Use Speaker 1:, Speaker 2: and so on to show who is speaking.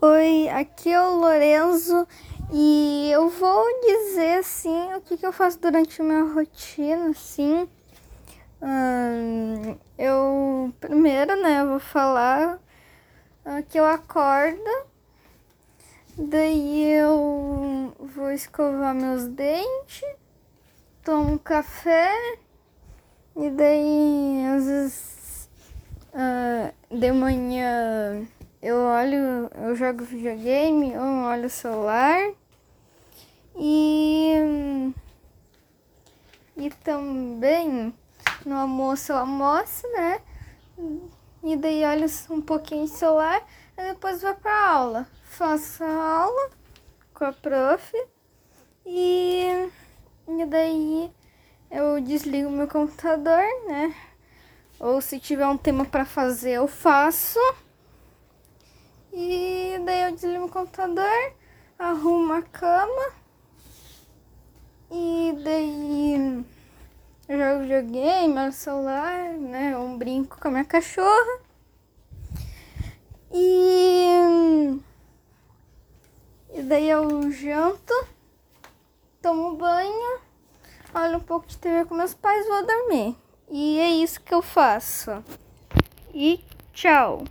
Speaker 1: Oi, aqui é o Lorenzo e eu vou dizer assim o que, que eu faço durante a minha rotina, assim. Hum, eu primeiro, né, eu vou falar uh, que eu acordo, daí eu vou escovar meus dentes, tomo café e daí às vezes uh, de manhã eu olho, eu jogo videogame, eu olho o celular e e também no almoço eu almoço, né? E daí olho um pouquinho celular e depois vou pra aula. Faço a aula com a prof e, e daí eu desligo meu computador, né? Ou se tiver um tema para fazer, eu faço. E daí eu desligo o computador, arrumo a cama. E daí eu jogo videogame, meu celular, né? Um brinco com a minha cachorra. E, e daí eu janto, tomo banho, olho um pouco de TV com meus pais vou dormir. E é isso que eu faço. E tchau!